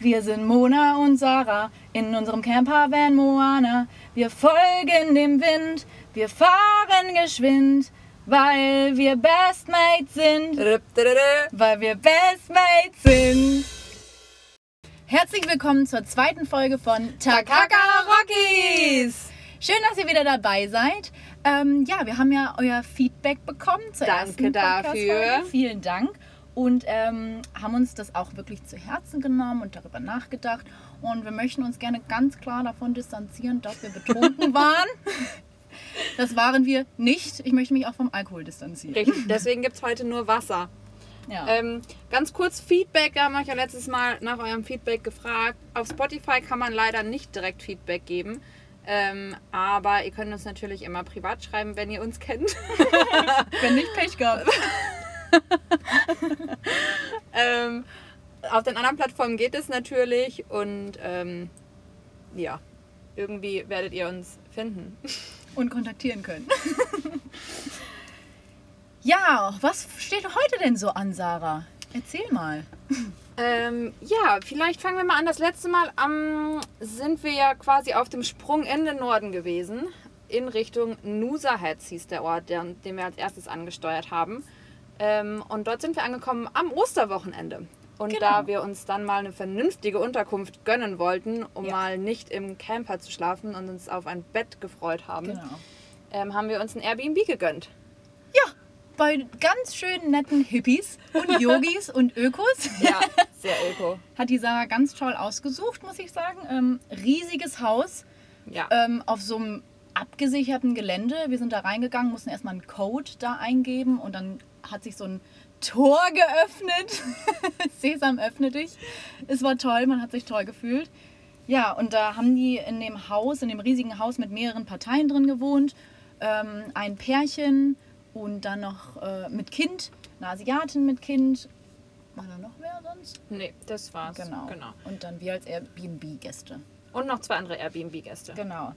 Wir sind Mona und Sarah in unserem Campervan Moana. Wir folgen dem Wind, wir fahren geschwind, weil wir Bestmates sind. Weil wir Bestmates sind. Herzlich willkommen zur zweiten Folge von Takaka Rockies. Schön, dass ihr wieder dabei seid. Ähm, ja, wir haben ja euer Feedback bekommen zur Danke ersten dafür. Vielen Dank. Und ähm, haben uns das auch wirklich zu Herzen genommen und darüber nachgedacht. Und wir möchten uns gerne ganz klar davon distanzieren, dass wir betrunken waren. Das waren wir nicht. Ich möchte mich auch vom Alkohol distanzieren. Richtig, deswegen gibt es heute nur Wasser. Ja. Ähm, ganz kurz Feedback, wir haben euch ja letztes Mal nach eurem Feedback gefragt. Auf Spotify kann man leider nicht direkt Feedback geben. Ähm, aber ihr könnt uns natürlich immer privat schreiben, wenn ihr uns kennt. Wenn nicht Pech gehabt. ähm, auf den anderen Plattformen geht es natürlich und ähm, ja, irgendwie werdet ihr uns finden. und kontaktieren können. ja, was steht heute denn so an, Sarah? Erzähl mal. Ähm, ja, vielleicht fangen wir mal an. Das letzte Mal ähm, sind wir ja quasi auf dem Sprung in den Norden gewesen. In Richtung Nusa Heads hieß der Ort, den wir als erstes angesteuert haben. Ähm, und dort sind wir angekommen am Osterwochenende. Und Genau. da wir uns dann mal eine vernünftige Unterkunft gönnen wollten, um Ja. mal nicht im Camper zu schlafen und uns auf ein Bett gefreut haben, Genau. ähm, haben wir uns ein Airbnb gegönnt. Ja, bei ganz schönen netten Hippies und Yogis und Ökos Ja, sehr öko. hat die Sarah ganz toll ausgesucht, muss ich sagen. Ähm, riesiges Haus Ja. ähm, auf so einem abgesicherten Gelände. Wir sind da reingegangen, mussten erstmal einen Code da eingeben und dann hat sich so ein Tor geöffnet. Sesam, öffne dich. Es war toll, man hat sich toll gefühlt. Ja, und da haben die in dem Haus, in dem riesigen Haus mit mehreren Parteien drin gewohnt. Ähm, ein Pärchen und dann noch äh, mit Kind, eine Asiatin mit Kind. War da noch wer sonst? Nee, das war's. Genau. genau. Und dann wir als Airbnb-Gäste. Und noch zwei andere Airbnb-Gäste. Genau.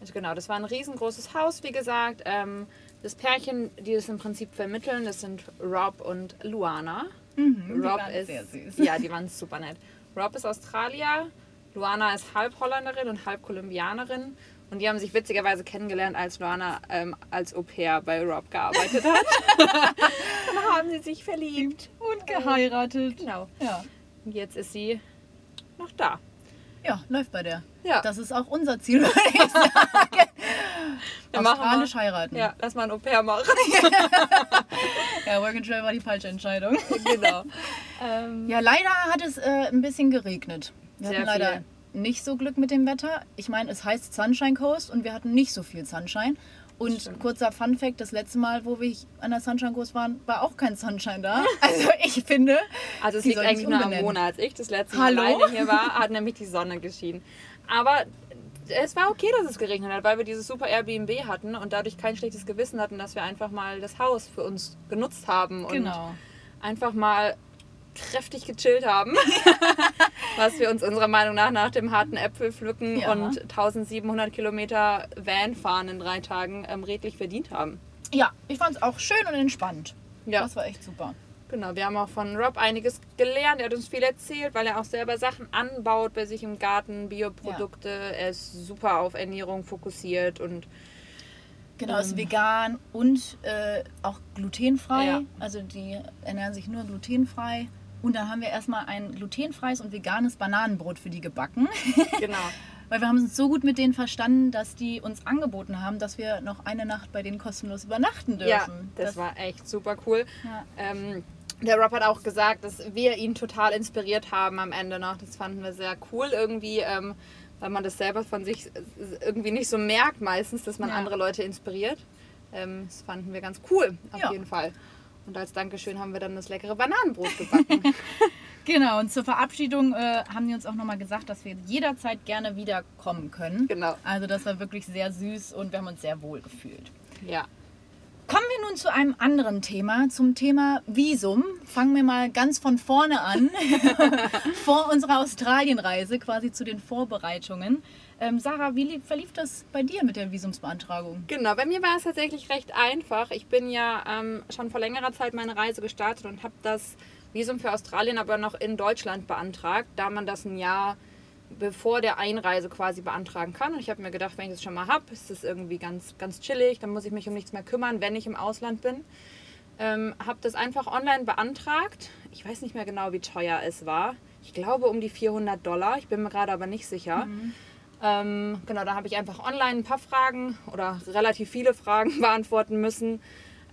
Also genau, das war ein riesengroßes Haus, wie gesagt. Ähm, das Pärchen, die das im Prinzip vermitteln, das sind Rob und Luana. Mhm, Rob ist sehr süß. Ja, die waren super nett. Rob ist Australier, Luana ist halb Holländerin und halb Kolumbianerin. Und die haben sich witzigerweise kennengelernt, als Luana ähm, als Au pair bei Rob gearbeitet hat. Dann haben sie sich verliebt. Und geheiratet. Genau. Ja. Und jetzt ist sie noch da. Ja, läuft bei der. Ja. Das ist auch unser Ziel, würde ich sagen. Wir machen Australisch mal- heiraten. Ja, lass mal ein Au pair machen. ja, Work and Travel war die falsche Entscheidung. genau. Ähm, Ja, leider hat es äh, ein bisschen geregnet. Wir Sehr hatten leider viel. nicht so Glück mit dem Wetter. Ich meine, es heißt Sunshine Coast und wir hatten nicht so viel Sunshine. Und kurzer Fun Fact, das letzte Mal, wo wir an der Sunshine Coast waren, war auch kein Sunshine da. Also ich finde, Also es liegt eigentlich nur am. Monat. Als ich das letzte Mal Hallo? hier war, hat nämlich die Sonne geschienen. Aber es war okay, dass es geregnet hat, weil wir dieses super Airbnb hatten und dadurch kein schlechtes Gewissen hatten, dass wir einfach mal das Haus für uns genutzt haben und genau. einfach mal kräftig gechillt haben, was wir uns unserer Meinung nach nach dem harten Äpfelpflücken Ja. und 1700 Kilometer Van fahren in drei Tagen ähm, redlich verdient haben. Ja, ich fand es auch schön und entspannt. Ja. Das war echt super. Genau, wir haben auch von Rob einiges gelernt. Er hat uns viel erzählt, weil er auch selber Sachen anbaut bei sich im Garten, Bioprodukte. Er ist super auf Ernährung fokussiert und Genau, ist Ähm. vegan und äh, auch glutenfrei. Ja. Also die ernähren sich nur glutenfrei. Und dann haben wir erstmal ein glutenfreies und veganes Bananenbrot für die gebacken. genau. Weil wir haben uns so gut mit denen verstanden, dass die uns angeboten haben, dass wir noch eine Nacht bei denen kostenlos übernachten dürfen. Ja, das, war echt super cool. Ja. Ähm, der Rob hat auch gesagt, dass wir ihn total inspiriert haben am Ende noch. Das fanden wir sehr cool irgendwie, ähm, weil man das selber von sich irgendwie nicht so merkt meistens, dass man Ja. andere Leute inspiriert. Ähm, das fanden wir ganz cool, auf Ja. jeden Fall. Und als Dankeschön haben wir dann das leckere Bananenbrot gebacken. Genau, und zur Verabschiedung äh, haben die uns auch nochmal gesagt, dass wir jederzeit gerne wiederkommen können. genau. Also das war wirklich sehr süß und wir haben uns sehr wohl gefühlt. Ja. Kommen wir nun zu einem anderen Thema, zum Thema Visum. Fangen wir mal ganz von vorne an, vor unserer Australienreise, quasi zu den Vorbereitungen. Ähm, Sarah, wie lief, verlief das bei dir mit der Visumsbeantragung? Genau, bei mir war es tatsächlich recht einfach. Ich bin ja ähm, schon vor längerer Zeit meine Reise gestartet und habe das Visum für Australien aber noch in Deutschland beantragt, da man das ein Jahr bevor der Einreise quasi beantragen kann. Und ich habe mir gedacht, wenn ich das schon mal habe, ist das irgendwie ganz, ganz chillig, dann muss ich mich um nichts mehr kümmern, wenn ich im Ausland bin. Ähm, habe das einfach online beantragt. Ich weiß nicht mehr genau, wie teuer es war. Ich glaube um die 400 Dollar. Ich bin mir gerade aber nicht sicher. Mhm. Ähm, genau, da habe ich einfach online ein paar Fragen oder relativ viele Fragen beantworten müssen.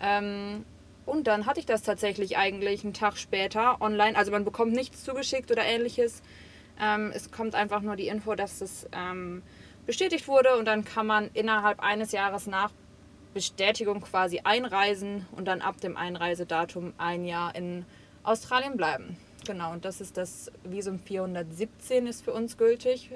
Ähm, und dann hatte ich das tatsächlich eigentlich einen Tag später online. Also man bekommt nichts zugeschickt oder ähnliches. Ähm, es kommt einfach nur die Info, dass es ähm, bestätigt wurde und dann kann man innerhalb eines Jahres nach Bestätigung quasi einreisen und dann ab dem Einreisedatum ein Jahr in Australien bleiben. Genau, und das ist das Visum 417 ist für uns gültig.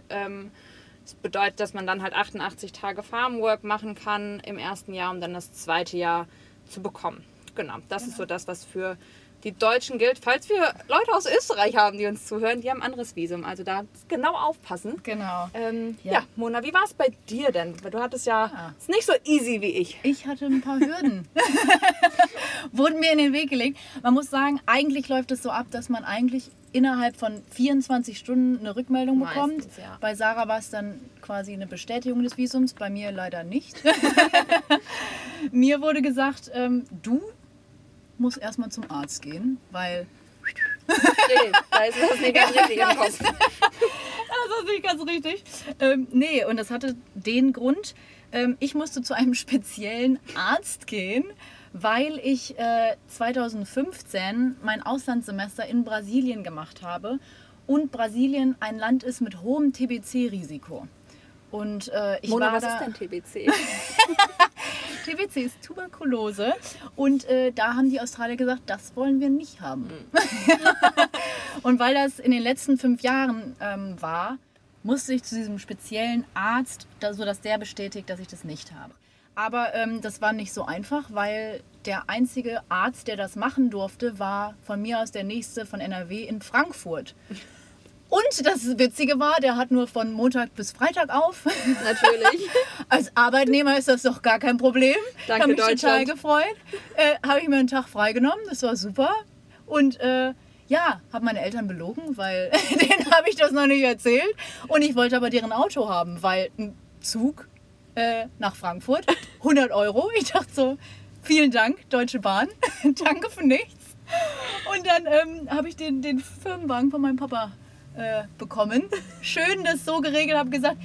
Das bedeutet, dass man dann halt 88 Tage Farmwork machen kann im ersten Jahr, um dann das zweite Jahr zu bekommen. Genau, das ist so das, was für die Deutschen gilt. Falls wir Leute aus Österreich haben, die uns zuhören, die haben ein anderes Visum. Also da genau aufpassen. Genau. Ähm, ja. Ja. Mona, wie war es bei dir denn? Weil du hattest ja, Ja. ist nicht so easy wie ich. Ich hatte ein paar Hürden. Wurden mir in den Weg gelegt. Man muss sagen, eigentlich läuft es so ab, dass man eigentlich innerhalb von 24 Stunden eine Rückmeldung bekommt. Meistens, ja. Bei Sarah war es dann quasi eine Bestätigung des Visums, bei mir leider nicht. mir wurde gesagt, ähm, du musst erstmal zum Arzt gehen, weil Okay, da ist das nicht ganz richtig im Kopf. Das ist nicht ganz richtig. Ähm, nee, und das hatte den Grund, ähm, ich musste zu einem speziellen Arzt gehen, weil ich äh, 2015 mein Auslandssemester in Brasilien gemacht habe und Brasilien ein Land ist mit hohem TBC-Risiko. Und äh, ich Mona, war was da, ist denn TBC? TBC ist Tuberkulose und äh, da haben die Australier gesagt, das wollen wir nicht haben. und weil das in den letzten fünf Jahren ähm, war, musste ich zu diesem speziellen Arzt, da, sodass der bestätigt, dass ich das nicht habe. Aber ähm, das war nicht so einfach, weil der einzige Arzt, der das machen durfte, war von mir aus der nächste von NRW in Frankfurt. Und das Witzige war, der hat nur von Montag bis Freitag auf. Natürlich. Als Arbeitnehmer ist das doch gar kein Problem. Danke, habe mich total gefreut. Äh, habe ich mir einen Tag freigenommen, das war super. Und äh, ja, habe meine Eltern belogen, weil denen habe ich das noch nicht erzählt. Und ich wollte aber deren Auto haben, weil ein Zug äh, nach Frankfurt, 100 Euro. Ich dachte so, vielen Dank, Deutsche Bahn, danke für nichts. Und dann ähm, habe ich den, den Firmenwagen von meinem Papa äh, bekommen. Schön das so geregelt, habe gesagt,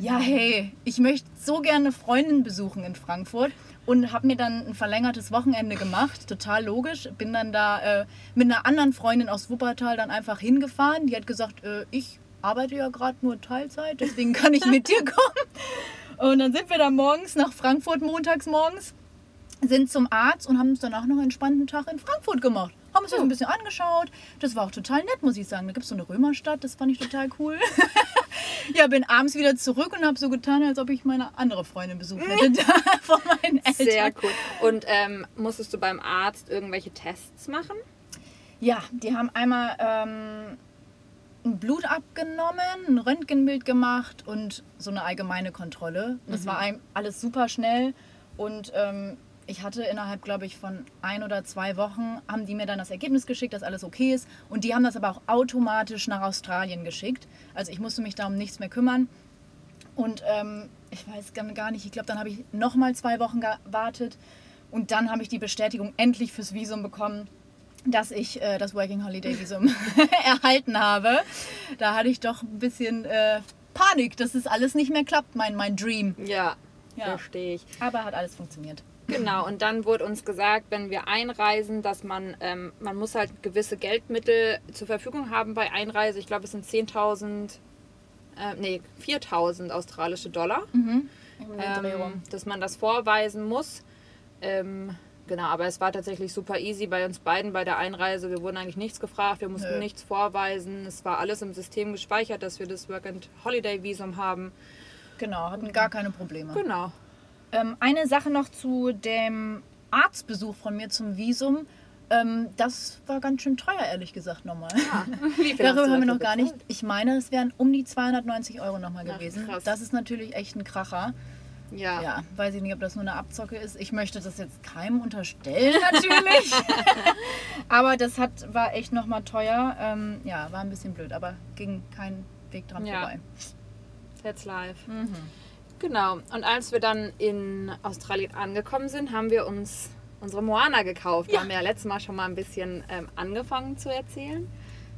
ja hey, ich möchte so gerne Freundin besuchen in Frankfurt und habe mir dann ein verlängertes Wochenende gemacht, total logisch. Bin dann da äh, mit einer anderen Freundin aus Wuppertal dann einfach hingefahren. Die hat gesagt, äh, ich arbeite ja gerade nur Teilzeit, deswegen kann ich mit dir kommen. Und dann sind wir da morgens nach Frankfurt, montags morgens, sind zum Arzt und haben uns danach noch einen entspannten Tag in Frankfurt gemacht. Haben uns das ein bisschen angeschaut. Das war auch total nett, muss ich sagen. Da gibt es so eine Römerstadt, das fand ich total cool. ja, bin abends wieder zurück und habe so getan, als ob ich meine andere Freundin besucht hätte, da von meinen Eltern. Sehr cool. Und ähm, musstest du beim Arzt irgendwelche Tests machen? Ja, die haben einmal ähm, ein Blut abgenommen, ein Röntgenbild gemacht und so eine allgemeine Kontrolle. Das war einem alles super schnell und ähm, ich hatte innerhalb, glaube ich, von ein oder zwei Wochen, haben die mir dann das Ergebnis geschickt, dass alles okay ist. Und die haben das aber auch automatisch nach Australien geschickt. Also ich musste mich da um nichts mehr kümmern. Und ähm, ich weiß gar- gar nicht, ich glaube, dann habe ich nochmal zwei Wochen gewartet. Und dann habe ich die Bestätigung endlich fürs Visum bekommen, dass ich äh, das Working Holiday Visum erhalten habe. Da hatte ich doch ein bisschen äh, Panik, dass es alles nicht mehr klappt, mein, mein Dream. Ja, Ja. verstehe ich. Aber hat alles funktioniert. Genau, und dann wurde uns gesagt, wenn wir einreisen, dass man, ähm, man muss halt gewisse Geldmittel zur Verfügung haben bei Einreise. Ich glaube, es sind 10.000, äh, nee, 4.000 australische Dollar, Dreh ähm, dass man das vorweisen muss. Ähm, genau, aber es war tatsächlich super easy bei uns beiden bei der Einreise. Wir wurden eigentlich nichts gefragt, wir mussten Nö. nichts vorweisen. Es war alles im System gespeichert, dass wir das Work-and-Holiday-Visum haben. Genau, hatten gar keine Probleme. Genau. Ähm, eine Sache noch zu dem Arztbesuch von mir zum Visum. Ähm, das war ganz schön teuer, ehrlich gesagt, nochmal. Hast Darüber haben wir noch gar nicht. Ich meine, es wären um die 290 Euro nochmal Ach, gewesen. krass. Das ist natürlich echt ein Kracher. Ja. Ja, weiß ich nicht, ob das nur eine Abzocke ist. Ich möchte das jetzt keinem unterstellen, natürlich. aber das hat, war echt nochmal teuer. Ähm, ja, war ein bisschen blöd, aber ging kein Weg dran Ja. vorbei. That's life. Mhm. Genau. Und als wir dann in Australien angekommen sind, haben wir uns unsere Moana gekauft. Da haben wir ja letztes Mal schon mal ein bisschen ähm, angefangen zu erzählen.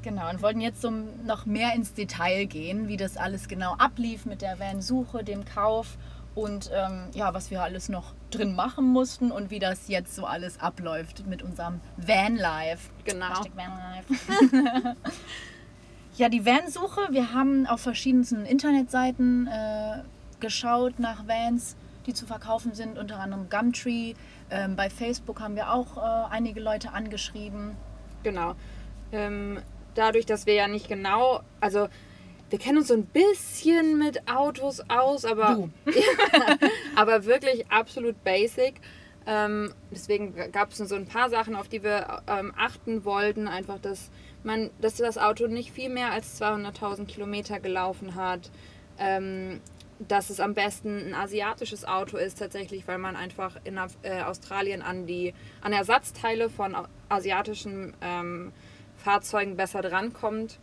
Genau, und wollten jetzt so noch mehr ins Detail gehen, wie das alles genau ablief mit der Van-Suche, dem Kauf und ähm, ja, was wir alles noch drin machen mussten und wie das jetzt so alles abläuft mit unserem Van-Life. Genau. Hashtag Vanlife. ja, die Van-Suche, wir haben auf verschiedensten Internetseiten äh, geschaut nach Vans, die zu verkaufen sind, unter anderem Gumtree. Ähm, bei Facebook haben wir auch äh, einige Leute angeschrieben. Genau. Ähm, dadurch, dass wir ja nicht genau, also wir kennen uns so ein bisschen mit Autos aus, aber, Du. aber wirklich absolut basic. Ähm, deswegen gab es so ein paar Sachen, auf die wir ähm, achten wollten. Einfach, dass man, dass das Auto nicht viel mehr als 200.000 Kilometer gelaufen hat. Ähm, dass es am besten ein asiatisches Auto ist tatsächlich, weil man einfach in äh, Australien an die an Ersatzteile von asiatischen ähm, Fahrzeugen besser drankommt.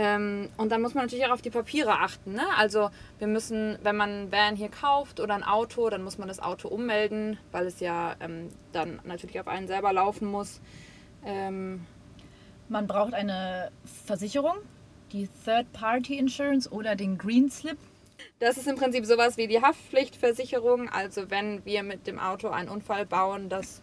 Ähm, und dann muss man natürlich auch auf die Papiere achten. Ne? Also wir müssen, wenn man ein Van hier kauft oder ein Auto, dann muss man das Auto ummelden, weil es ja ähm, dann natürlich auf einen selber laufen muss. Ähm, Man braucht eine Versicherung, die Third-Party Insurance oder den Green Slip. Das ist im Prinzip sowas wie die Haftpflichtversicherung. Also wenn wir mit dem Auto einen Unfall bauen, dass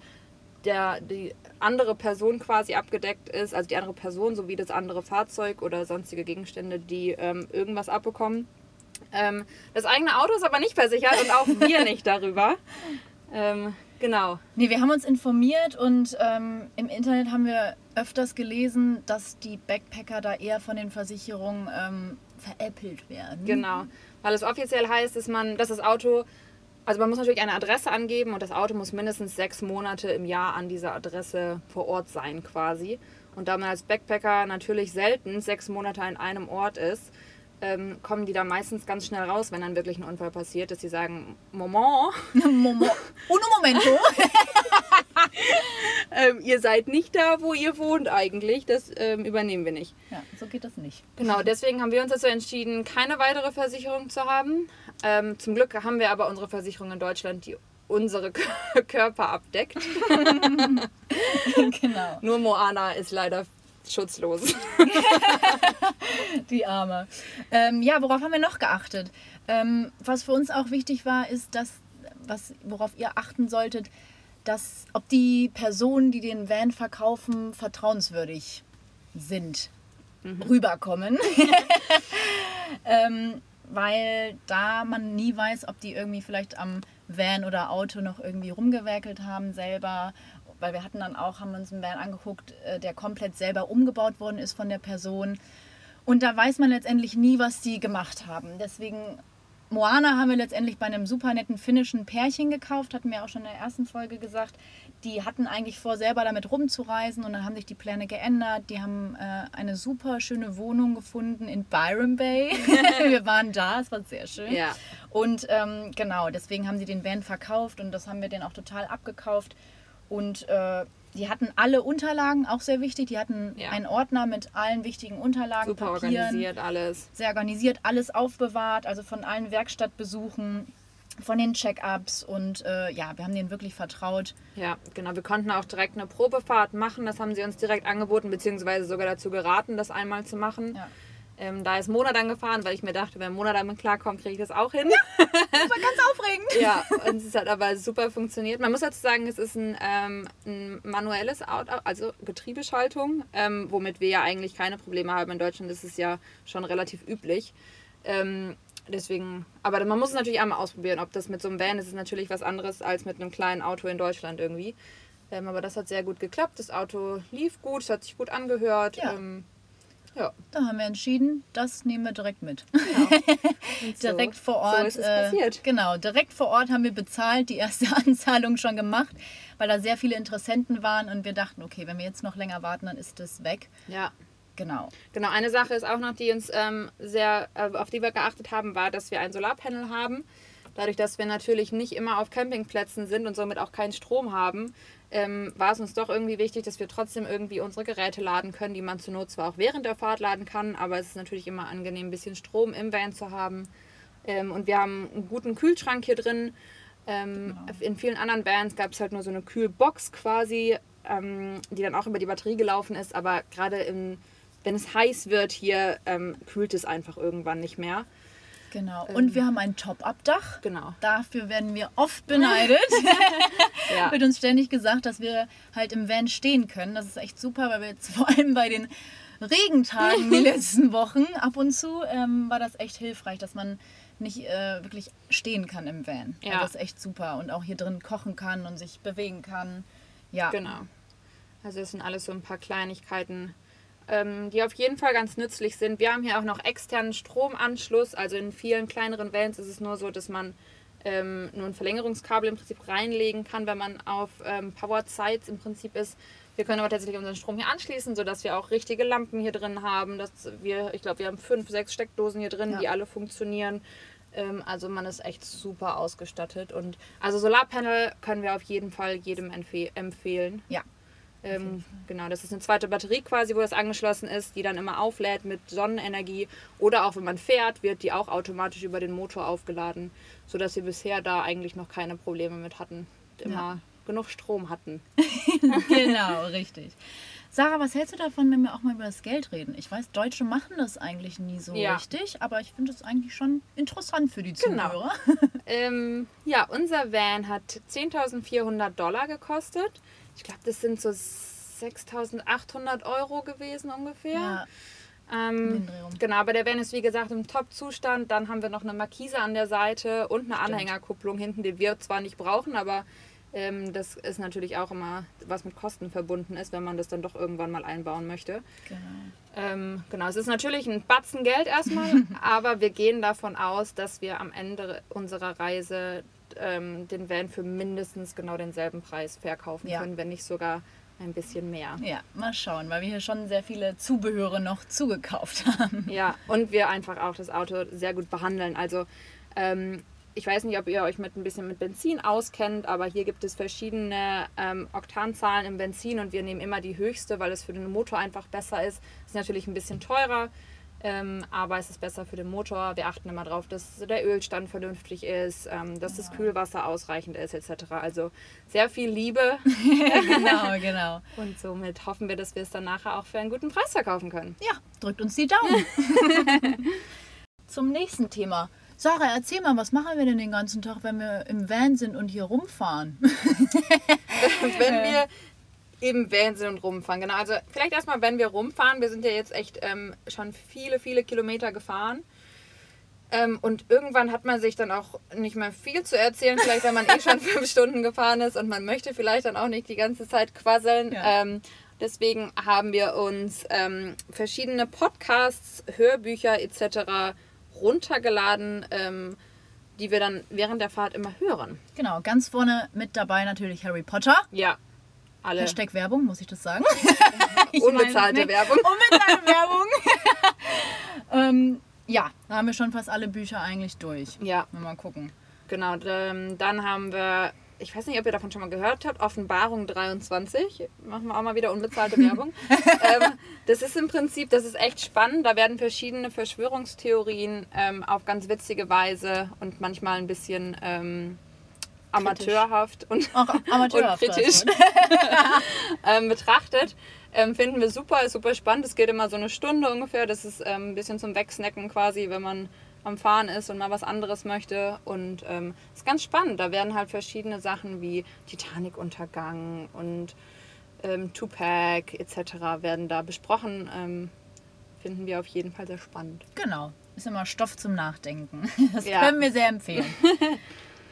der, die andere Person quasi abgedeckt ist, also die andere Person sowie das andere Fahrzeug oder sonstige Gegenstände, die ähm, irgendwas abbekommen. Ähm, das eigene Auto ist aber nicht versichert und auch wir nicht darüber. Ähm, genau. Nee, wir haben uns informiert und ähm, im Internet haben wir öfters gelesen, dass die Backpacker da eher von den Versicherungen ähm, veräppelt werden. Genau. Weil es offiziell heißt, dass man, dass das Auto, also man muss natürlich eine Adresse angeben und das Auto muss mindestens sechs Monate im Jahr an dieser Adresse vor Ort sein quasi. Und da man als Backpacker natürlich selten sechs Monate an einem Ort ist, ähm, kommen die da meistens ganz schnell raus, wenn dann wirklich ein Unfall passiert, dass sie sagen, Moment, Momo. Uno momento. ähm, ihr seid nicht da, wo ihr wohnt eigentlich, das ähm, übernehmen wir nicht. Ja, so geht das nicht. Genau, deswegen haben wir uns dazu entschieden, keine weitere Versicherung zu haben. Ähm, zum Glück haben wir aber unsere Versicherung in Deutschland, die unsere Körper abdeckt. genau, Nur Moana ist leider schutzlos. die Arme. Ähm, ja, worauf haben wir noch geachtet? Ähm, was für uns auch wichtig war, ist, dass, was, worauf ihr achten solltet, dass, ob die Personen, die den Van verkaufen, vertrauenswürdig sind, rüberkommen. ähm, weil da man nie weiß, ob die irgendwie vielleicht am Van oder Auto noch irgendwie rumgewerkelt haben selber. Weil wir hatten dann auch, haben uns einen Van angeguckt, äh, der komplett selber umgebaut worden ist von der Person. Und da weiß man letztendlich nie, was die gemacht haben. Deswegen, Moana haben wir letztendlich bei einem super netten finnischen Pärchen gekauft, hatten wir auch schon in der ersten Folge gesagt. Die hatten eigentlich vor, selber damit rumzureisen und dann haben sich die Pläne geändert. Die haben äh, eine super schöne Wohnung gefunden in Byron Bay. wir waren da, es war sehr schön. Ja. Und ähm, genau, deswegen haben sie den Van verkauft und das haben wir den auch total abgekauft. Und äh, die hatten alle Unterlagen, auch sehr wichtig. Die hatten Ja. einen Ordner mit allen wichtigen Unterlagen, Super Papieren, organisiert alles. sehr organisiert, alles aufbewahrt, also von allen Werkstattbesuchen, von den Check-ups und äh, ja, wir haben denen wirklich vertraut. Ja, genau. Wir konnten auch direkt eine Probefahrt machen. Das haben sie uns direkt angeboten, beziehungsweise sogar dazu geraten, das einmal zu machen. Ja. Ähm, da ist Mona dann gefahren, weil ich mir dachte, wenn Mona damit klarkommt, kriege ich das auch hin. Das war ganz aufregend. Ja, und es hat aber super funktioniert. Man muss dazu sagen, es ist ein, ähm, ein manuelles Auto, also Getriebeschaltung, ähm, womit wir ja eigentlich keine Probleme haben. In Deutschland ist es ja schon relativ üblich. Ähm, deswegen, aber man muss es natürlich einmal ausprobieren, ob das mit so einem Van ist, ist natürlich was anderes als mit einem kleinen Auto in Deutschland irgendwie. Ähm, aber das hat sehr gut geklappt. Das Auto lief gut, es hat sich gut angehört. Ja. Ja, Da haben wir entschieden, das nehmen wir direkt mit. und so- direkt vor Ort. So ist es äh, passiert. Genau, direkt vor Ort haben wir bezahlt, die erste Anzahlung schon gemacht, weil da sehr viele Interessenten waren und wir dachten, okay, wenn wir jetzt noch länger warten, dann ist das weg. Ja. Genau. Genau, eine Sache ist auch noch, die uns ähm, sehr, äh, auf die wir geachtet haben, war, dass wir ein Solarpanel haben. dadurch, dass wir natürlich nicht immer auf Campingplätzen sind und somit auch keinen Strom haben, ähm, war es uns doch irgendwie wichtig, dass wir trotzdem irgendwie unsere Geräte laden können, die man zur Not zwar auch während der Fahrt laden kann, aber es ist natürlich immer angenehm, ein bisschen Strom im Van zu haben. Ähm, und wir haben einen guten Kühlschrank hier drin. Ähm, genau. In vielen anderen Bands gab es halt nur so eine Kühlbox quasi, ähm, die dann auch über die Batterie gelaufen ist, aber gerade wenn es heiß wird hier, ähm, kühlt es einfach irgendwann nicht mehr. Genau. Und ähm, wir haben ein Top-Up-Dach. Genau. Dafür werden wir oft beneidet. ja. Wird uns ständig gesagt, dass wir halt im Van stehen können. Das ist echt super, weil wir jetzt vor allem bei den Regentagen die letzten Wochen ab und zu ähm, war das echt hilfreich, dass man nicht äh, wirklich stehen kann im Van. Ja. das ist echt super. Und auch hier drin kochen kann und sich bewegen kann. Ja. Genau. Also das sind alles so ein paar Kleinigkeiten, ähm, die auf jeden Fall ganz nützlich sind. Wir haben hier auch noch externen Stromanschluss. Also in vielen kleineren Vans ist es nur so, dass man ähm, nur ein Verlängerungskabel im Prinzip reinlegen kann, wenn man auf ähm, Powered im Prinzip ist. Wir können aber tatsächlich unseren Strom hier anschließen, sodass wir auch richtige Lampen hier drin haben. Dass wir, ich glaube, wir haben fünf, sechs Steckdosen hier drin, ja. die alle funktionieren. Ähm, also man ist echt super ausgestattet. Und also Solarpanel können wir auf jeden Fall jedem empfeh empfehlen. Ja, ähm, genau, das ist eine zweite Batterie quasi, wo das angeschlossen ist, die dann immer auflädt mit Sonnenenergie. Oder auch wenn man fährt, wird die auch automatisch über den Motor aufgeladen, sodass wir bisher da eigentlich noch keine Probleme mit hatten. Immer ja. genug Strom hatten. genau, richtig. Sarah, was hältst du davon, wenn wir auch mal über das Geld reden? Ich weiß, Deutsche machen das eigentlich nie so ja. richtig, aber ich finde das eigentlich schon interessant für die genau. Zuhörer. Genau. ähm, ja, unser Van hat 10.400 Dollar gekostet ich glaube, das sind so 6800 Euro gewesen ungefähr. Ja. Ähm, genau, aber der Van ist wie gesagt im Top-Zustand. Dann haben wir noch eine Markise an der Seite und eine Stimmt. Anhängerkupplung hinten, die wir zwar nicht brauchen, aber ähm, das ist natürlich auch immer, was mit Kosten verbunden ist, wenn man das dann doch irgendwann mal einbauen möchte. Genau. Ähm, genau, es ist natürlich ein Batzen Geld erstmal, aber wir gehen davon aus, dass wir am Ende unserer Reise ähm, den Van für mindestens genau denselben Preis verkaufen ja. können, wenn nicht sogar ein bisschen mehr. Ja, mal schauen, weil wir hier schon sehr viele Zubehöre noch zugekauft haben. Ja, und wir einfach auch das Auto sehr gut behandeln. Also ähm, ich weiß nicht, ob ihr euch mit ein bisschen mit Benzin auskennt, aber hier gibt es verschiedene ähm, Oktanzahlen im Benzin und wir nehmen immer die höchste, weil es für den Motor einfach besser ist. Ist natürlich ein bisschen teurer. Ähm, aber es ist besser für den Motor. Wir achten immer darauf, dass der Ölstand vernünftig ist, ähm, dass ja. das Kühlwasser ausreichend ist, etc. Also sehr viel Liebe. genau, genau. Und somit hoffen wir, dass wir es dann nachher auch für einen guten Preis verkaufen können. Ja, drückt uns die Daumen. Zum nächsten Thema. Sarah, erzähl mal, was machen wir denn den ganzen Tag, wenn wir im Van sind und hier rumfahren? wenn wir im Van sind und rumfahren. Genau, also vielleicht erstmal, wenn wir rumfahren, wir sind ja jetzt echt ähm, schon viele, viele Kilometer gefahren. Ähm, und irgendwann hat man sich dann auch nicht mehr viel zu erzählen, vielleicht wenn man eh schon fünf Stunden gefahren ist und man möchte vielleicht dann auch nicht die ganze Zeit quasseln. Ja. Ähm, deswegen haben wir uns ähm, verschiedene Podcasts, Hörbücher etc. runtergeladen, ähm, die wir dann während der Fahrt immer hören. Genau, ganz vorne mit dabei natürlich Harry Potter. Ja, alle. Hashtag Werbung, muss ich das sagen? Unbezahlte Werbung. Unbezahlte Werbung. ähm, ja, da haben wir schon fast alle Bücher eigentlich durch. Ja. Mal gucken. Genau, ähm, dann haben wir, ich weiß nicht, ob ihr davon schon mal gehört habt, Offenbarung 23. Machen wir auch mal wieder unbezahlte Werbung. ähm, das ist im Prinzip, das ist echt spannend. Da werden verschiedene Verschwörungstheorien ähm, auf ganz witzige Weise und manchmal ein bisschen ähm, amateurhaft und, Auch amateurhaft und kritisch ähm, betrachtet. Ähm, finden wir super, ist super spannend. Es geht immer so eine Stunde ungefähr. Das ist ähm, ein bisschen zum Wegsnacken quasi, wenn man am Fahren ist und mal was anderes möchte. Und ähm, ist ganz spannend. Da werden halt verschiedene Sachen wie Titanic-Untergang und ähm, Tupac etc. werden da besprochen. Ähm, finden wir auf jeden Fall sehr spannend. Genau. Ist immer Stoff zum Nachdenken. Das ja. können wir sehr empfehlen.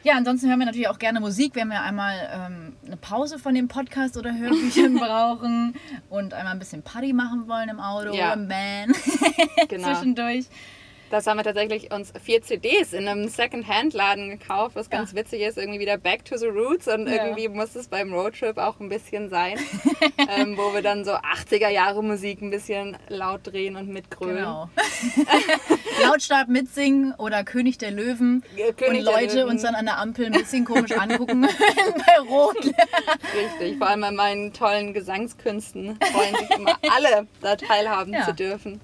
Ja, ansonsten hören wir natürlich auch gerne Musik, wenn wir einmal ähm, eine Pause von dem Podcast oder Hörbüchern brauchen und einmal ein bisschen Party machen wollen im Auto, ja. im Van, genau. zwischendurch. Das haben wir tatsächlich uns vier CDs in einem Second-Hand-Laden gekauft, was ganz ja. witzig ist, irgendwie wieder Back to the Roots und ja. irgendwie muss es beim Roadtrip auch ein bisschen sein, ähm, wo wir dann so 80er Jahre Musik ein bisschen laut drehen und mitgrölen. Genau. lautstark mitsingen oder König der Löwen König und Leute Löwen. uns dann an der Ampel ein bisschen komisch angucken bei Rot. Richtig, vor allem an meinen tollen Gesangskünsten freuen sich immer alle, da teilhaben Ja. zu dürfen.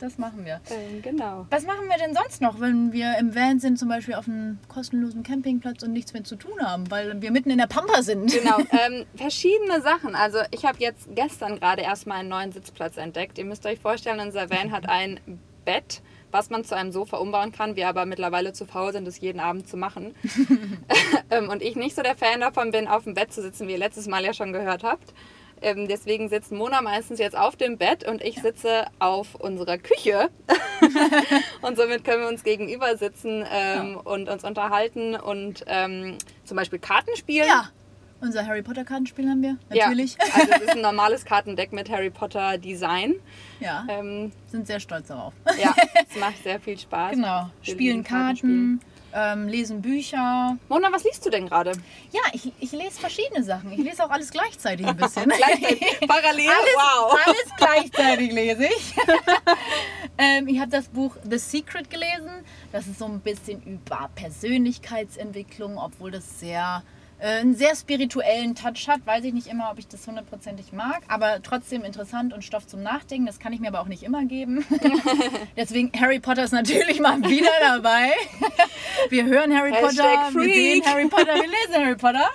Das machen wir. Ähm, genau. Was machen wir denn sonst noch, wenn wir im Van sind, zum Beispiel auf einem kostenlosen Campingplatz und nichts mehr zu tun haben, weil wir mitten in der Pampa sind? Genau, ähm, verschiedene Sachen. Also ich habe jetzt gestern gerade erstmal einen neuen Sitzplatz entdeckt. Ihr müsst euch vorstellen, unser Van hat ein Bett, was man zu einem Sofa umbauen kann. Wir aber mittlerweile zu faul sind, das jeden Abend zu machen. ähm, und ich nicht so der Fan davon bin, auf dem Bett zu sitzen, wie ihr letztes Mal ja schon gehört habt. Ähm, deswegen sitzt Mona meistens jetzt auf dem Bett und ich sitze auf unserer Küche. und somit können wir uns gegenüber sitzen ähm, und uns unterhalten und ähm, zum Beispiel Karten spielen. Ja. Unser Harry Potter Kartenspiel haben wir, natürlich. Ja, also es ist ein normales Kartendeck mit Harry Potter Design. Ja, Ähm, sind sehr stolz darauf. ja, es macht sehr viel Spaß. Genau. Wir Spielen Karten, ähm, lesen Bücher. Mona, was liest du denn gerade? Ja, ich, ich lese verschiedene Sachen. Ich lese auch alles gleichzeitig ein bisschen. Gleichzeitig, parallel, alles, wow. alles gleichzeitig lese ich. ähm, ich habe das Buch The Secret gelesen. Das ist so ein bisschen über Persönlichkeitsentwicklung, obwohl das sehr einen sehr spirituellen Touch hat. Weiß ich nicht immer, ob ich das hundertprozentig mag, aber trotzdem interessant und Stoff zum Nachdenken. Das kann ich mir aber auch nicht immer geben. Deswegen Harry Potter ist natürlich mal wieder dabei. Wir hören Harry Potter, wir sehen Harry Potter, wir lesen Harry Potter.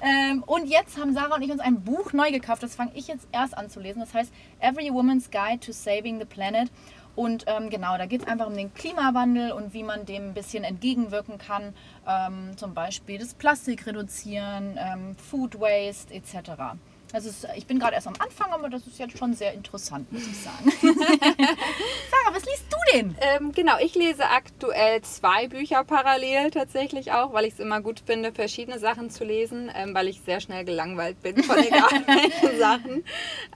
Ähm, und jetzt haben Sarah und ich uns ein Buch neu gekauft. Das fange ich jetzt erst an zu lesen. Das heißt Every Woman's Guide to Saving the Planet. Und ähm, genau, da geht es einfach um den Klimawandel und wie man dem ein bisschen entgegenwirken kann. Ähm, zum Beispiel das Plastik reduzieren, ähm, Food Waste etc. Also ich bin gerade erst am Anfang, aber das ist jetzt schon sehr interessant, muss ich sagen. Sarah, was liest du denn? Ähm, genau, ich lese aktuell zwei Bücher parallel tatsächlich auch, weil ich es immer gut finde, verschiedene Sachen zu lesen, ähm, weil ich sehr schnell gelangweilt bin von egal welchen Sachen.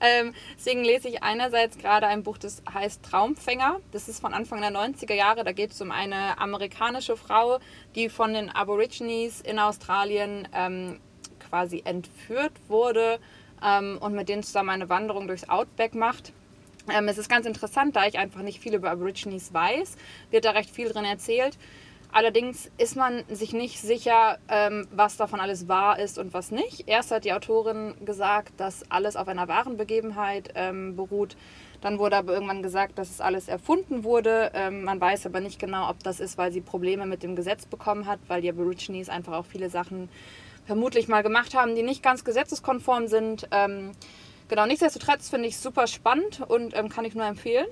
Ähm, deswegen lese ich einerseits gerade ein Buch, das heißt Traumfänger. Das ist von Anfang der 90er Jahre. Da geht es um eine amerikanische Frau, die von den Aborigines in Australien ähm, quasi entführt wurde ähm, und mit denen zusammen eine Wanderung durchs Outback macht. Ähm, es ist ganz interessant, da ich einfach nicht viel über Aborigines weiß, wird da recht viel drin erzählt. Allerdings ist man sich nicht sicher, ähm, was davon alles wahr ist und was nicht. Erst hat die Autorin gesagt, dass alles auf einer wahren Begebenheit ähm, beruht. Dann wurde aber irgendwann gesagt, dass es alles erfunden wurde. Ähm, man weiß aber nicht genau, ob das ist, weil sie Probleme mit dem Gesetz bekommen hat, weil die Aborigines einfach auch viele Sachen vermutlich mal gemacht haben, die nicht ganz gesetzeskonform sind. Ähm, genau, nichtsdestotrotz finde ich super spannend und ähm, kann ich nur empfehlen.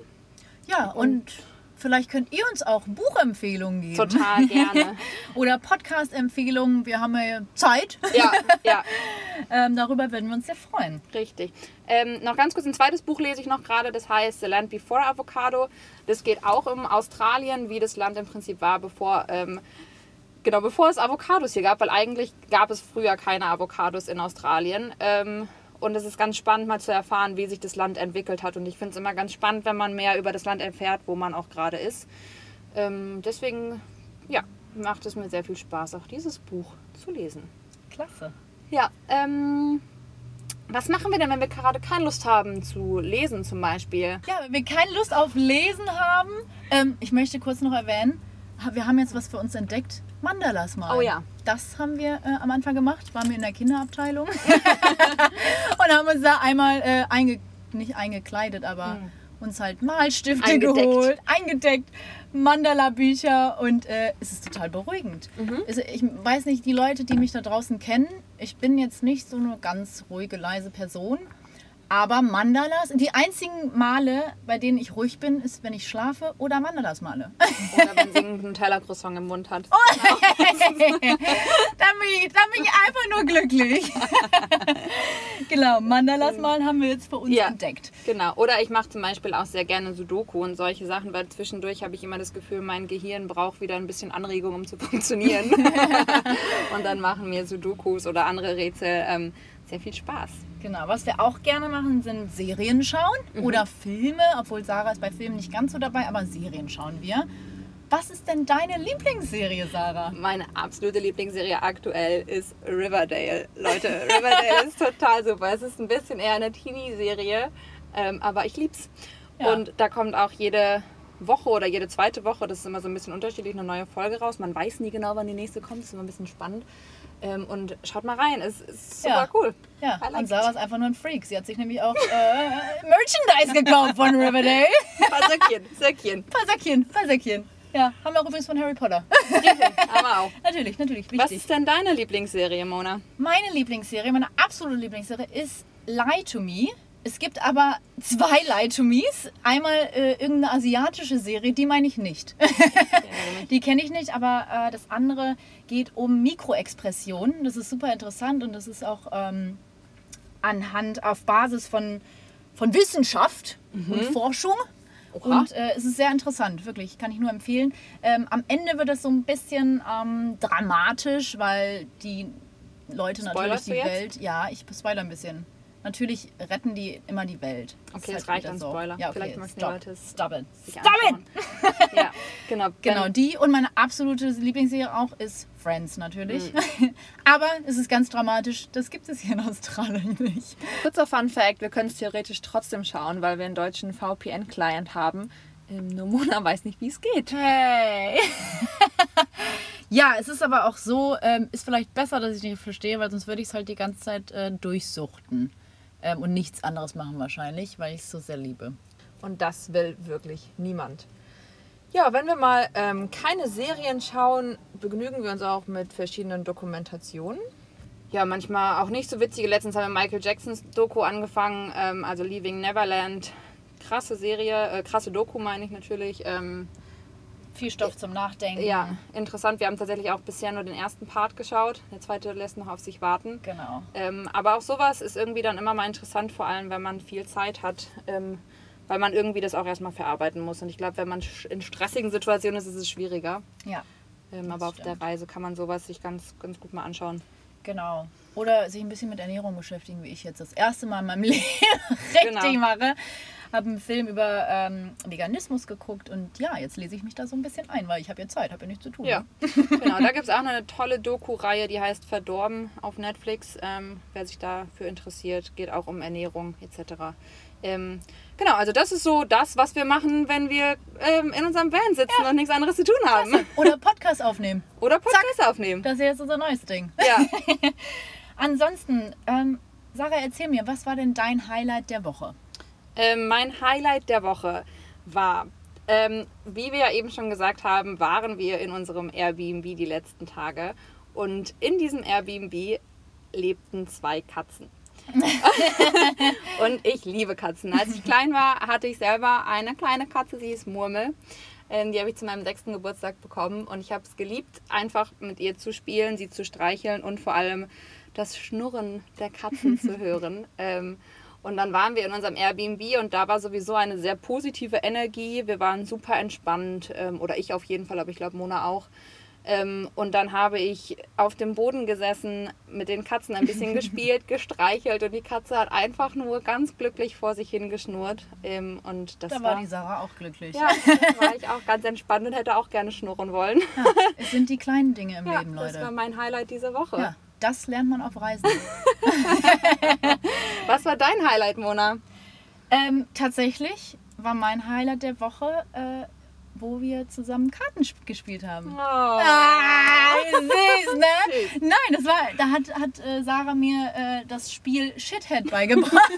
Ja, und vielleicht könnt ihr uns auch Buchempfehlungen geben. Total gerne. Oder Podcast-Empfehlungen. Wir haben ja Zeit. Ja, ja, Ähm, darüber würden wir uns sehr freuen. richtig. Ähm, noch ganz kurz, ein zweites Buch lese ich noch gerade, das heißt The Land Before Avocado. Das geht auch um Australien, wie das Land im Prinzip war, bevor, ähm, genau, bevor es Avocados hier gab, weil eigentlich gab es früher keine Avocados in Australien. Ähm, und es ist ganz spannend, mal zu erfahren, wie sich das Land entwickelt hat. Und ich finde es immer ganz spannend, wenn man mehr über das Land erfährt, wo man auch gerade ist. Ähm, deswegen, ja, macht es mir sehr viel Spaß, auch dieses Buch zu lesen. Klasse. Ja, ähm, was machen wir denn, wenn wir gerade keine Lust haben zu lesen zum Beispiel? Ja, wenn wir keine Lust auf Lesen haben, ähm, ich möchte kurz noch erwähnen, wir haben jetzt was für uns entdeckt. Mandalas malen. Oh ja. Das haben wir äh, am Anfang gemacht, waren wir in der Kinderabteilung und haben uns da einmal äh, einge nicht eingekleidet, aber Hm. uns halt Malstifte Eingedeckt. geholt, eingedeckt, Mandala-Bücher und äh, es ist total beruhigend. Mhm. Also ich weiß nicht, die Leute, die mich da draußen kennen, ich bin jetzt nicht so eine ganz ruhige, leise Person. Aber Mandalas, die einzigen Male, bei denen ich ruhig bin, ist, wenn ich schlafe oder Mandalas male. Oder wenn sie einen Nutella-Croissant im Mund hat. dann, bin ich, dann bin ich einfach nur glücklich. genau, Mandalas malen haben wir jetzt für uns Ja. entdeckt. Genau. Oder ich mache zum Beispiel auch sehr gerne Sudoku und solche Sachen, weil zwischendurch habe ich immer das Gefühl, mein Gehirn braucht wieder ein bisschen Anregung, um zu funktionieren. und dann machen mir Sudokus oder andere Rätsel ähm, sehr viel Spaß. Genau, was wir auch gerne machen, sind Serien schauen oder Filme, obwohl Sarah ist bei Filmen nicht ganz so dabei, aber Serien schauen wir. Was ist denn deine Lieblingsserie, Sarah? Meine absolute Lieblingsserie aktuell ist Riverdale. Leute, Riverdale ist total super. Es ist ein bisschen eher eine Teenie-Serie, ähm, aber ich lieb's. Ja. Und da kommt auch jede Woche oder jede zweite Woche, das ist immer so ein bisschen unterschiedlich, eine neue Folge raus. Man weiß nie genau, wann die nächste kommt, das ist immer ein bisschen spannend. Ähm, und schaut mal rein, es ist super Ja. cool. Ja, like und Sarah ist einfach nur ein Freak. Sie hat sich nämlich auch äh, Merchandise gekauft von Riverdale. Paar Söckchen, Söckchen. Paar Säckchen, paar Säckchen. Ja, haben wir auch übrigens von Harry Potter. Aber auch. natürlich, natürlich, Was wichtig. ist denn deine Lieblingsserie, Mona? Meine Lieblingsserie, meine absolute Lieblingsserie ist Lie to Me. Es gibt aber zwei Lie to Me's. Einmal äh, irgendeine asiatische Serie, die meine ich nicht. die kenne ich nicht, aber äh, das andere geht um Mikroexpressionen. Das ist super interessant und das ist auch ähm, anhand, auf Basis von, von Wissenschaft und Forschung. Oha. Und äh, es ist sehr interessant, wirklich, kann ich nur empfehlen. Ähm, am Ende wird es so ein bisschen ähm, dramatisch, weil die Leute Spoilerst natürlich die? Welt, ja, ich spoiler ein bisschen. Natürlich retten die immer die Welt. Das Okay, es halt reicht an so. Spoiler. Ja, okay, Vielleicht möchten stop, Leute es stop it. Stop it! ja, genau. Genau, die und meine absolute Lieblingsserie auch ist Friends natürlich. Mhm. Aber es ist ganz dramatisch, das gibt es hier in Australien nicht. Kurzer Fun Fact: Wir können es theoretisch trotzdem schauen, weil wir einen deutschen VPN-Client haben. Ähm, nur Mona weiß nicht, wie es geht. Hey! ja, es ist aber auch so, ähm, ist vielleicht besser, dass ich nicht verstehe, weil sonst würde ich es halt die ganze Zeit äh, durchsuchten. Ähm, und nichts anderes machen wahrscheinlich, weil ich es so sehr liebe. Und das will wirklich niemand. Ja, wenn wir mal ähm, keine Serien schauen, begnügen wir uns auch mit verschiedenen Dokumentationen. Ja, manchmal auch nicht so witzige. Letztens haben wir Michael Jacksons Doku angefangen, ähm, also Leaving Neverland. Krasse Serie, äh, krasse Doku meine ich natürlich. Ähm, Viel Stoff zum Nachdenken. ja, interessant. Wir haben tatsächlich auch bisher nur den ersten Part geschaut. Der zweite lässt noch auf sich warten. Genau. Ähm, aber auch sowas ist irgendwie dann immer mal interessant, vor allem wenn man viel Zeit hat, ähm, weil man irgendwie das auch erstmal verarbeiten muss. Und ich glaube, wenn man in stressigen Situationen ist, ist es schwieriger. Ja, Ähm, aber auf der stimmt. Reise kann man sowas sich ganz, ganz gut mal anschauen. Genau. Oder sich ein bisschen mit Ernährung beschäftigen, wie ich jetzt das erste Mal in meinem Leben richtig Genau. mache. Habe einen Film über ähm, Veganismus geguckt und ja, jetzt lese ich mich da so ein bisschen ein, weil ich habe ja Zeit, habe ja nichts zu tun. Ja, genau. Da gibt es auch noch eine tolle Doku-Reihe, die heißt Verdorben auf Netflix. Ähm, wer sich dafür interessiert, geht auch um Ernährung etc. Ähm, genau, also das ist so das, was wir machen, wenn wir ähm, in unserem Van sitzen und nichts anderes zu tun haben. Oder Podcast aufnehmen. Oder Podcast aufnehmen. Das ist jetzt unser neues Ding. Ja. Ansonsten, ähm, Sarah, erzähl mir, was war denn dein Highlight der Woche? Ähm, mein Highlight der Woche war, ähm, wie wir ja eben schon gesagt haben, waren wir in unserem Airbnb die letzten Tage. Und in diesem Airbnb lebten zwei Katzen. und ich liebe Katzen. Als ich klein war, hatte ich selber eine kleine Katze, sie hieß Murmel. Ähm, Die habe ich zu meinem sechsten Geburtstag bekommen und ich habe es geliebt, einfach mit ihr zu spielen, sie zu streicheln und vor allem das Schnurren der Katzen zu hören. Ähm, und dann waren wir in unserem Airbnb und da war sowieso eine sehr positive Energie. Wir waren super entspannt ähm, oder ich auf jeden Fall, aber ich glaube Mona auch. Ähm, und dann habe ich auf dem Boden gesessen, mit den Katzen ein bisschen gespielt, gestreichelt und die Katze hat einfach nur ganz glücklich vor sich hingeschnurrt. Ähm, und das Da war die Sarah auch glücklich. ja, da war ich auch ganz entspannt und hätte auch gerne schnurren wollen. Ja, es sind die kleinen Dinge im Ja, Leben, das war Leute. mein Highlight diese Woche. Ja, das lernt man auf Reisen. Was war dein Highlight, Mona? ähm, tatsächlich war mein Highlight der Woche, äh, wo wir zusammen Karten sp- gespielt haben. Oh. Ah, süß, ne? Nein, das war, da hat, hat äh, Sarah mir äh, das Spiel Shithead beigebracht.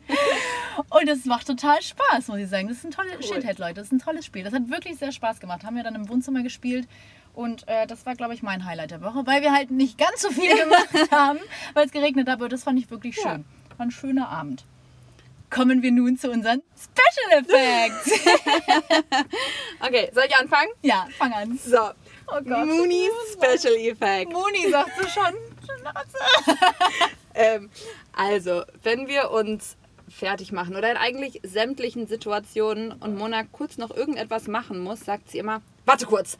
Und es macht total Spaß, muss ich sagen. Das ist ein tolles Cool. Shithead, Leute. Das ist ein tolles Spiel. Das hat wirklich sehr Spaß gemacht. Haben wir dann im Wohnzimmer gespielt. Und äh, das war, glaube ich, mein Highlight der Woche, weil wir halt nicht ganz so viel gemacht haben, weil es geregnet hat. Aber das fand ich wirklich Ja. schön. War ein schöner Abend. Kommen wir nun zu unseren Special Effects. Okay, soll ich anfangen? ja, fang an. So. Oh Gott. Moonies Special Effect. Moni sagt sie schon. Ähm, also, wenn wir uns fertig machen oder in eigentlich sämtlichen Situationen und Mona kurz noch irgendetwas machen muss, sagt sie immer, warte kurz,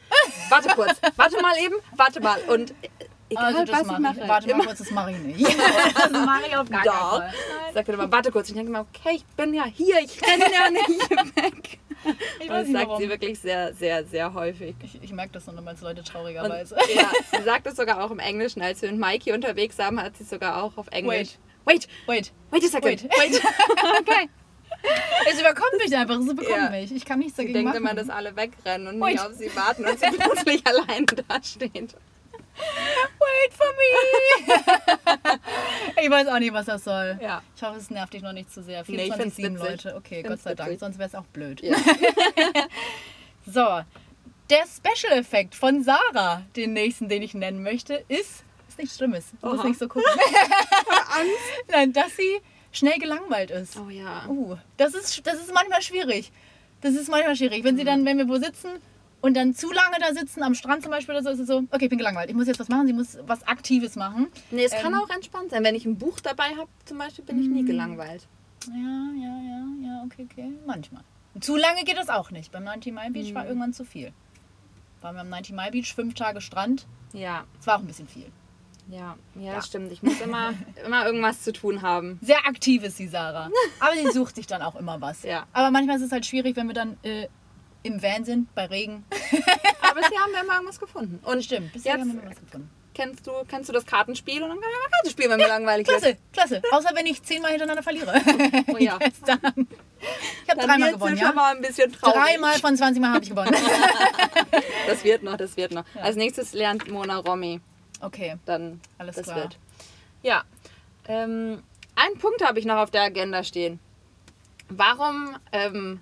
warte kurz, warte mal eben, warte mal. Und egal, Also was ich mache ich. Warte mal immer, kurz, das mache ich nicht. das mache ich auf gar keinen Fall. sagt er immer, warte kurz. Ich denke immer, okay, ich bin ja hier, ich renne ja nicht weg. Ich Und das sagt warum. sie wirklich sehr, sehr, sehr häufig. Ich, ich merke das nur als Leute Und, traurigerweise. ja, sie sagt es sogar auch im Englischen. Als wir mit Mikey unterwegs waren, hat sie es sogar auch auf Englisch. Wait. Wait, Wait. wait a second. Wait. Wait. Okay. Es überkommt mich einfach, es überkommt Ja. mich. Ich kann nichts Sie dagegen denkt machen. immer, dass alle wegrennen und nicht auf sie warten und sie plötzlich alleine dasteht. Wait for me! ich weiß auch nicht, was das soll. Ja. Ich hoffe, es nervt dich noch nicht zu sehr. Nee, ich find's 24-7 witzig. Leute. Okay, Gott sei Dank, witzig. sonst wäre es auch blöd. Ja. So, der Special-Effekt von Sarah, den nächsten, den ich nennen möchte, ist, ist nichts Schlimmes. Du musst nicht so gucken. Nein, dass sie schnell gelangweilt ist. Oh ja. Uh, das ist, das ist manchmal schwierig. Das ist manchmal schwierig. Wenn sie dann, wenn wir wo sitzen und dann zu lange da sitzen, am Strand zum Beispiel oder so, ist es so, okay, ich bin gelangweilt. Ich muss jetzt was machen, sie muss was Aktives machen. Nee, es kann Ähm. auch entspannt sein. Wenn ich ein Buch dabei habe, zum Beispiel, bin ich nie gelangweilt. Ja, ja, ja, ja, okay, okay. Manchmal. Zu lange geht das auch nicht. Beim 90 Mile Beach war irgendwann zu viel. Waren wir am 90 Mile Beach, fünf Tage Strand. Ja, Es war auch ein bisschen viel. ja, ja, Ja. das stimmt. Ich muss immer, immer irgendwas zu tun haben. Sehr aktiv ist die Sarah. Aber sie sucht sich dann auch immer was. Ja. Aber manchmal ist es halt schwierig, wenn wir dann äh, im Van sind, bei Regen. Aber bisher haben wir immer irgendwas gefunden. Und Stimmt, bisher Jetzt- haben wir noch was gefunden. kennst du, kennst du das Kartenspiel? Und dann können wir mal Karten spielen, wenn mir langweilig wird. Klasse, klasse. Außer wenn ich zehnmal hintereinander verliere. Oh ja. Gestern. Ich habe Dann dreimal gewonnen, schon ja? mal ein bisschen traurig. Dreimal von 20 Mal habe ich gewonnen. Das wird noch, das wird noch. Als nächstes lernt Mona Romy. Okay, Dann Alles das klar. wird. Ja. Ähm, einen Punkt habe ich noch auf der Agenda stehen. Warum, ähm,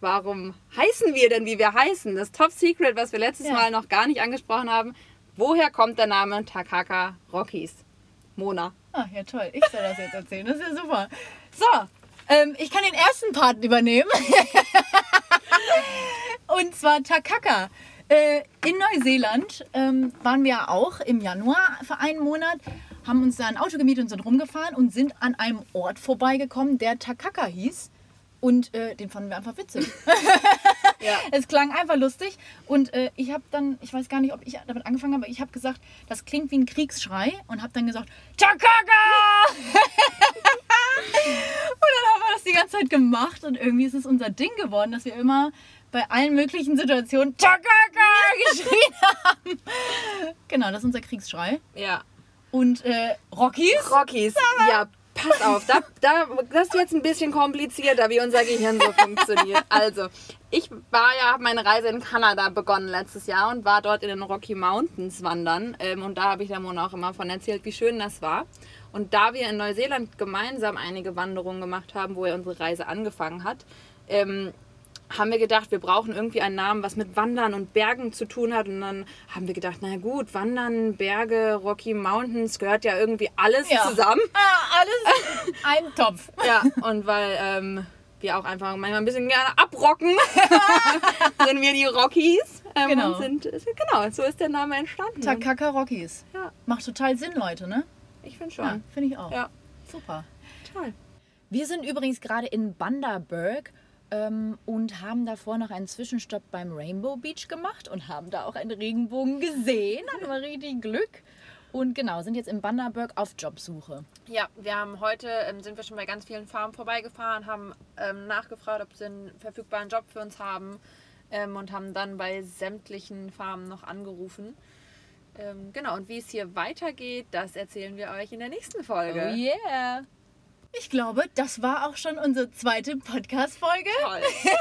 warum heißen wir denn, wie wir heißen? Das Top Secret, was wir letztes Ja. Mal noch gar nicht angesprochen haben. Woher kommt der Name Takaka Rockies? Mona. Ah, ja toll. Ich soll das jetzt erzählen. Das ist ja super. So, ähm, ich kann den ersten Part übernehmen. Und zwar Takaka. Äh, in Neuseeland ähm, waren wir auch im Januar für einen Monat, haben uns da ein Auto gemietet und sind rumgefahren und sind an einem Ort vorbeigekommen, der Takaka hieß. Und äh, den fanden wir einfach witzig. Ja. Es klang einfach lustig und äh, ich habe dann, ich weiß gar nicht, ob ich damit angefangen habe, aber ich habe gesagt, das klingt wie ein Kriegsschrei und habe dann gesagt, Takaka! und dann haben wir das die ganze Zeit gemacht und irgendwie ist es unser Ding geworden, dass wir immer bei allen möglichen Situationen Takaka geschrien haben. Genau, das ist unser Kriegsschrei. Ja. Und äh, Rockies? Rockies. Ja, pass auf. Da, da, das ist jetzt ein bisschen komplizierter, wie unser Gehirn so funktioniert. Also, ich war ja, habe meine Reise in Kanada begonnen letztes Jahr und war dort in den Rocky Mountains wandern. Ähm, und da habe ich der Mona auch immer von erzählt, wie schön das war. Und da wir in Neuseeland gemeinsam einige Wanderungen gemacht haben, wo ja unsere Reise angefangen hat, ähm, haben wir gedacht, wir brauchen irgendwie einen Namen, was mit Wandern und Bergen zu tun hat. Und dann haben wir gedacht, na gut, Wandern, Berge, Rocky Mountains, gehört ja irgendwie alles Ja. zusammen. Ah, alles ein Topf. Ja, und weil ähm, wir auch einfach manchmal ein bisschen gerne abrocken, sind wir die Rockies. Ähm, Genau. Sind, genau, so ist der Name entstanden. Takaka Rockies. Ja, Macht total Sinn, Leute, ne? ich finde Ja, schon. finde ich auch. Ja, Super. toll. Wir sind übrigens gerade in Bundaberg ähm, und haben davor noch einen Zwischenstopp beim Rainbow Beach gemacht und haben da auch einen Regenbogen gesehen. Hatten wir richtig Glück. Und genau, sind jetzt in Bundaberg auf Jobsuche. Ja, wir haben heute, ähm, sind wir schon bei ganz vielen Farmen vorbeigefahren, haben ähm, nachgefragt, ob sie einen verfügbaren Job für uns haben ähm, und haben dann bei sämtlichen Farmen noch angerufen. Ähm, genau, und wie es hier weitergeht, das erzählen wir euch in der nächsten Folge. Oh yeah! Ich glaube, das war auch schon unsere zweite Podcast-Folge. Toll.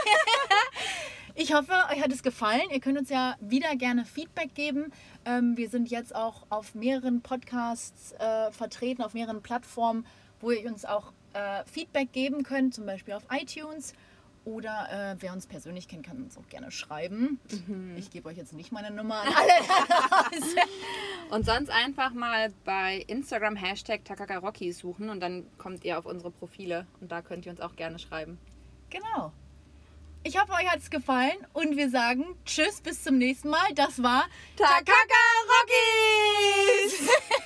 Ich hoffe, euch hat es gefallen. Ihr könnt uns ja wieder gerne Feedback geben. Ähm, wir sind jetzt auch auf mehreren Podcasts äh, vertreten, auf mehreren Plattformen, wo ihr uns auch äh, Feedback geben könnt, zum Beispiel auf iTunes. Oder äh, wer uns persönlich kennt, kann uns auch gerne schreiben. Ich gebe euch jetzt nicht meine Nummer an alle. Und sonst einfach mal bei Instagram Hashtag Takakaroki suchen und dann kommt ihr auf unsere Profile und da könnt ihr uns auch gerne schreiben. genau. Ich hoffe, euch hat es gefallen und wir sagen Tschüss, bis zum nächsten Mal. Das war Takakaroki!